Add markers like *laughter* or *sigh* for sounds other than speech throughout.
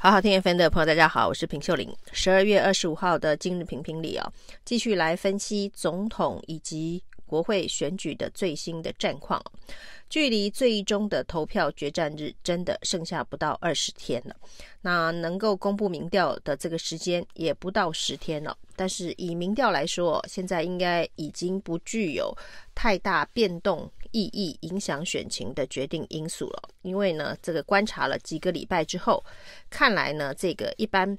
好好听 FM 的朋友，大家好，我是平秀玲。十二月二十五号的今日评评里啊，继续来分析总统以及国会选举的最新的战况。距离最终的投票决战日真的剩下不到二十天了。那能够公布民调的这个时间也不到十天了。但是以民调来说，现在应该已经不具有太大变动。意义影响选情的决定因素了，因为呢，这个观察了几个礼拜之后，看来呢，这个一般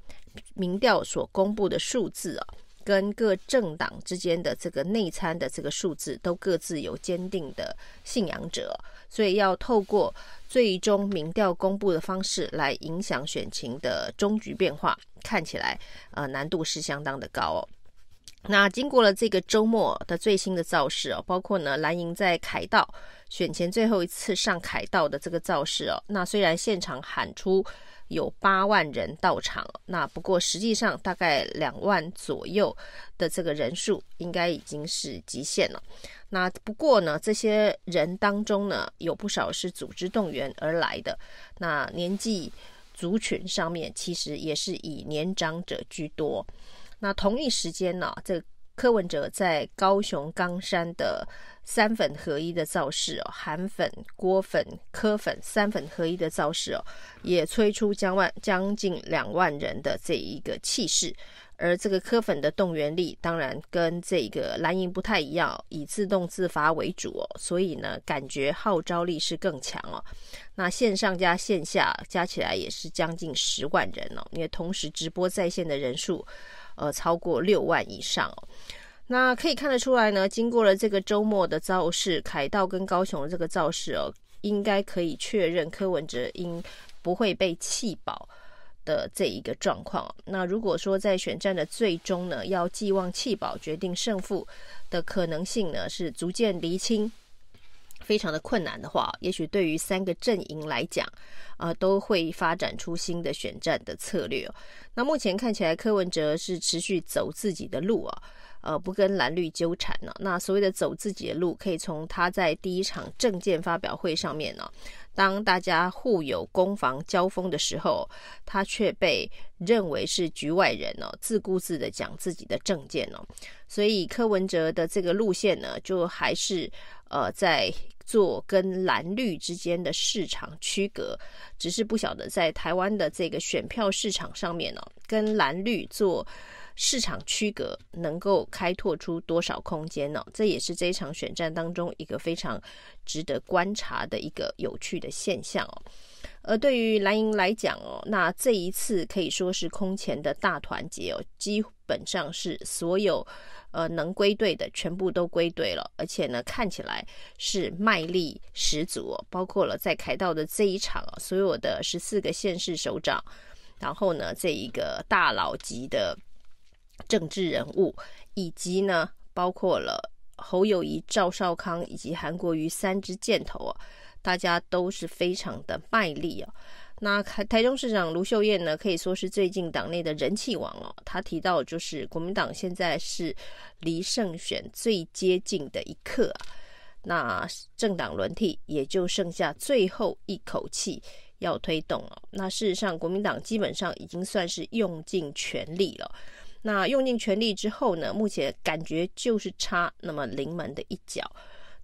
民调所公布的数字啊，跟各政党之间的这个内参的这个数字都各自有坚定的信仰者，所以要透过最终民调公布的方式来影响选情的终局变化，看起来呃难度是相当的高哦。那经过了这个周末的最新的造势哦，包括呢蓝营在凯道选前最后一次上凯道的这个造势哦，那虽然现场喊出有八万人到场，那不过实际上大概两万左右的这个人数应该已经是极限了。那不过呢，这些人当中呢，有不少是组织动员而来的，那年纪族群上面其实也是以年长者居多。那同一时间呢，这柯文哲在高雄冈山的三粉合一的造势哦，韩粉、郭粉、柯粉三粉合一的造势哦，也催出将万将近两万人的这一个气势。而这个柯粉的动员力，当然跟这个蓝营不太一样，以自动自发为主哦，所以呢，感觉号召力是更强哦。那线上加线下加起来也是将近十万人哦，因为同时直播在线的人数。呃，超过六万以上哦，那可以看得出来呢。经过了这个周末的造势，凯道跟高雄的这个造势哦，应该可以确认柯文哲应不会被弃保的这一个状况。那如果说在选战的最终呢，要寄望弃保决定胜负的可能性呢，是逐渐厘清。非常的困难的话，也许对于三个阵营来讲，啊、呃，都会发展出新的选战的策略。那目前看起来，柯文哲是持续走自己的路啊，呃，不跟蓝绿纠缠呢。那所谓的走自己的路，可以从他在第一场政见发表会上面呢，当大家互有攻防交锋的时候，他却被认为是局外人哦，自顾自的讲自己的政见哦。所以柯文哲的这个路线呢，就还是呃在。做跟蓝绿之间的市场区隔，只是不晓得在台湾的这个选票市场上面呢、哦，跟蓝绿做市场区隔，能够开拓出多少空间呢、哦？这也是这一场选战当中一个非常值得观察的一个有趣的现象哦。而对于蓝营来讲哦，那这一次可以说是空前的大团结哦，基本上是所有。呃，能归队的全部都归队了，而且呢，看起来是卖力十足哦。包括了在凯道的这一场啊，所有的十四个县市首长，然后呢，这一个大佬级的政治人物，以及呢，包括了侯友谊、赵少康以及韩国瑜三支箭头啊，大家都是非常的卖力啊。那台台中市长卢秀燕呢，可以说是最近党内的人气王哦。他提到，就是国民党现在是离胜选最接近的一刻啊。那政党轮替也就剩下最后一口气要推动了。那事实上，国民党基本上已经算是用尽全力了。那用尽全力之后呢，目前感觉就是差那么临门的一脚。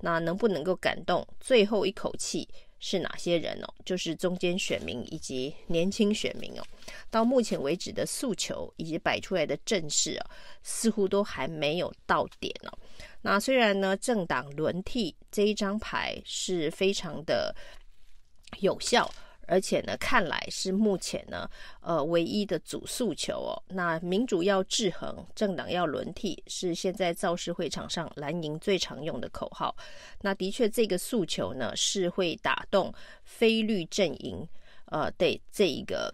那能不能够感动最后一口气？是哪些人哦？就是中间选民以及年轻选民哦。到目前为止的诉求以及摆出来的阵势啊，似乎都还没有到点哦。那虽然呢，政党轮替这一张牌是非常的有效。而且呢，看来是目前呢，呃，唯一的主诉求哦。那民主要制衡，政党要轮替，是现在造势会场上蓝营最常用的口号。那的确，这个诉求呢，是会打动非绿阵营，呃，对这一个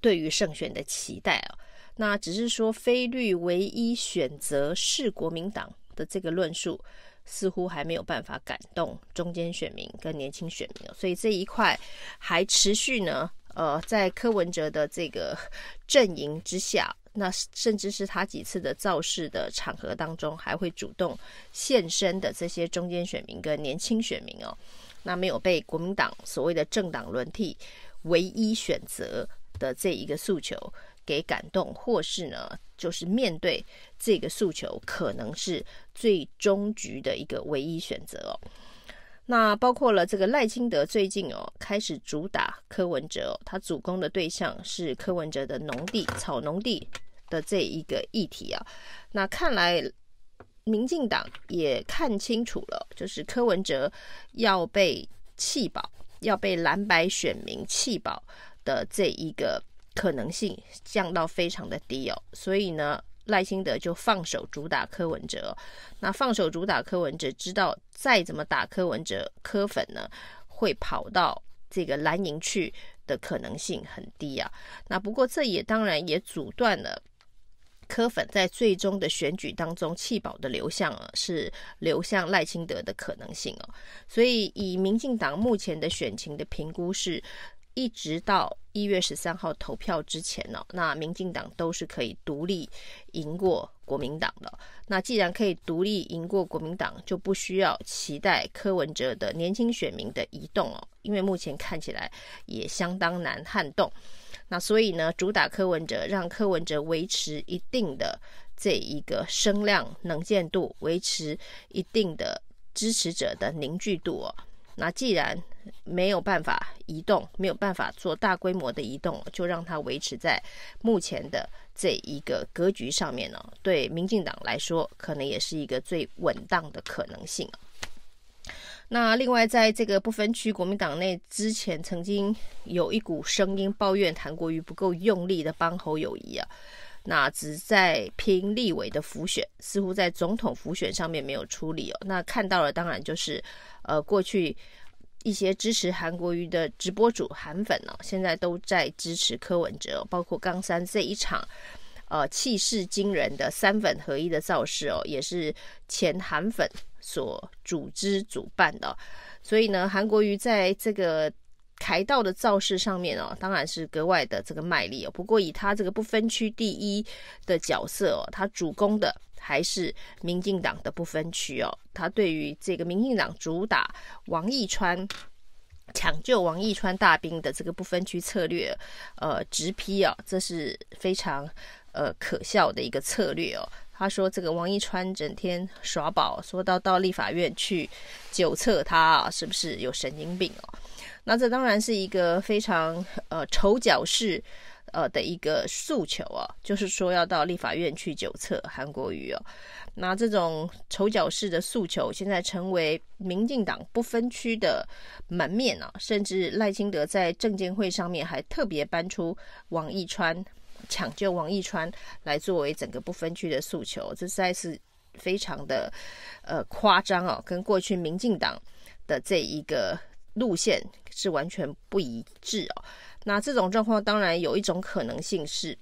对于胜选的期待啊。那只是说，非绿唯一选择是国民党的这个论述。似乎还没有办法感动中间选民跟年轻选民，所以这一块还持续呢。呃，在柯文哲的这个 *laughs* 阵营之下，那甚至是他几次的造势的场合当中，还会主动现身的这些中间选民跟年轻选民哦，那没有被国民党所谓的政党轮替唯一选择的这一个诉求给感动，或是呢，就是面对这个诉求，可能是最终局的一个唯一选择哦。那包括了这个赖清德最近哦开始主打柯文哲哦，他主攻的对象是柯文哲的农地、草农地的这一个议题啊。那看来民进党也看清楚了，就是柯文哲要被弃保，要被蓝白选民弃保的这一个可能性降到非常的低哦。所以呢。赖清德就放手主打柯文哲，那放手主打柯文哲，知道再怎么打柯文哲，柯粉呢会跑到这个蓝营去的可能性很低啊。那不过这也当然也阻断了柯粉在最终的选举当中弃保的流向啊，是流向赖清德的可能性哦。所以以民进党目前的选情的评估是。一直到一月十三号投票之前呢，那民进党都是可以独立赢过国民党的。那既然可以独立赢过国民党，就不需要期待柯文哲的年轻选民的移动哦，因为目前看起来也相当难撼动。那所以呢，主打柯文哲，让柯文哲维持一定的这一个声量能见度，维持一定的支持者的凝聚度哦。那既然没有办法移动，没有办法做大规模的移动，就让它维持在目前的这一个格局上面呢。对民进党来说，可能也是一个最稳当的可能性。那另外，在这个不分区国民党内，之前曾经有一股声音抱怨韩国瑜不够用力的帮侯友谊啊，那只在拼立委的辅选，似乎在总统辅选上面没有出力哦。那看到了，当然就是。呃，过去一些支持韩国瑜的直播主韩粉、哦，现在都在支持柯文哲，包括冈山这一场，呃，气势惊人的三粉合一的造势哦，也是前韩粉所组织主办的，所以呢，韩国瑜在这个。台道的造势上面哦，当然是格外的这个卖力哦。不过以他这个不分区第一的角色哦，他主攻的还是民进党的不分区哦。他对于这个民进党主打王义川抢救王义川大兵的这个不分区策略，呃，直批啊，这是非常呃可笑的一个策略哦。他说这个王一川整天耍宝，说到到立法院去纠察他啊，是不是有神经病哦？那这当然是一个非常呃丑角式呃的一个诉求啊，就是说要到立法院去纠察韩国瑜哦。那这种丑角式的诉求，现在成为民进党不分区的门面啊，甚至赖清德在政见会上面还特别搬出王一川抢救王义川来作为整个不分区的诉求，这实在是非常的呃夸张哦，跟过去民进党的这一个。路线是完全不一致哦。那这种状况当然有一种可能性是，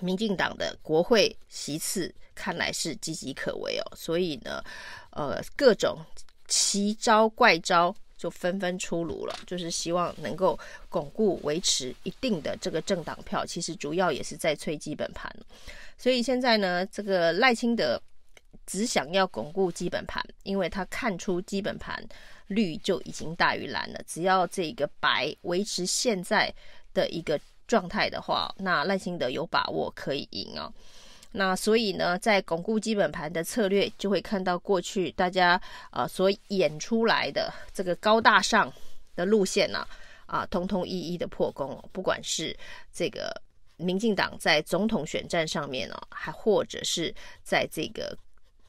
民进党的国会席次看来是岌岌可危哦。所以呢，呃，各种奇招怪招就纷纷出炉了，就是希望能够巩固维持一定的这个政党票。其实主要也是在催基本盘。所以现在呢，这个赖清德只想要巩固基本盘，因为他看出基本盘。绿就已经大于蓝了，只要这个白维持现在的一个状态的话，那赖清德有把握可以赢哦。那所以呢，在巩固基本盘的策略，就会看到过去大家呃所演出来的这个高大上的路线呢，啊，通通一一的破功。不管是这个民进党在总统选战上面哦，还或者是在这个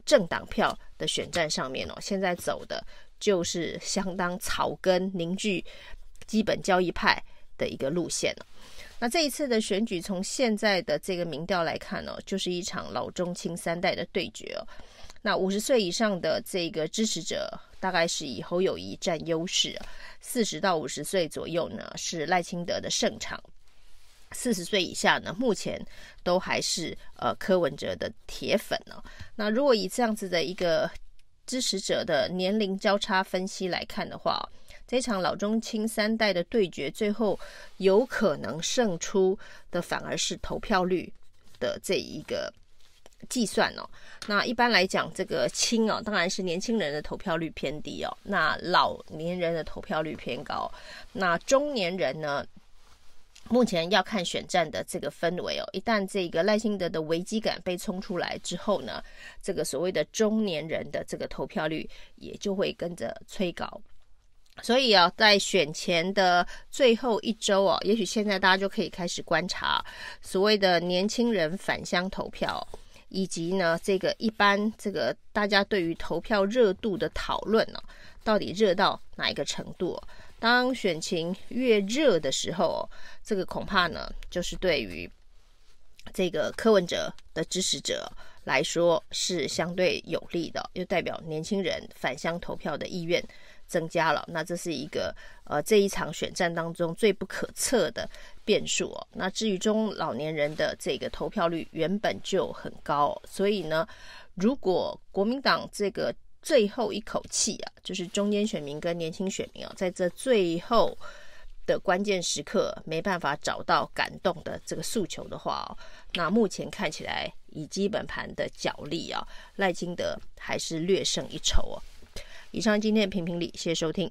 政党票的选战上面哦，现在走的。就是相当草根凝聚基本教义派的一个路线了。那这一次的选举，从现在的这个民调来看呢，就是一场老中青三代的对决哦。那五十岁以上的这个支持者，大概是以侯友谊占优势；四十到五十岁左右呢，是赖清德的胜场；四十岁以下呢，目前都还是呃柯文哲的铁粉呢。那如果以这样子的一个支持者的年龄交叉分析来看的话，这场老中青三代的对决，最后有可能胜出的反而是投票率的这一个计算哦。那一般来讲，这个青哦，当然是年轻人的投票率偏低哦。那老年人的投票率偏高。那中年人呢，目前要看选战的这个氛围哦，一旦这个赖清德的危机感被冲出来之后呢，这个所谓的中年人的这个投票率也就会跟着催高。所以啊，在选前的最后一周啊，也许现在大家就可以开始观察所谓的年轻人返乡投票，以及呢这个一般这个大家对于投票热度的讨论呢，到底热到哪一个程度？当选情越热的时候，这个恐怕呢，就是对于这个柯文哲的支持者来说是相对有利的，又代表年轻人返乡投票的意愿增加了。那这是一个呃这一场选战当中最不可测的变数哦。那至于中老年人的这个投票率原本就很高，所以呢，如果国民党这个。最后一口气啊，就是中间选民跟年轻选民啊，在这最后的关键时刻没办法找到感动的这个诉求的话，那目前看起来以基本盘的角力啊，赖清德还是略胜一筹哦。以上今天评评理，谢谢收听。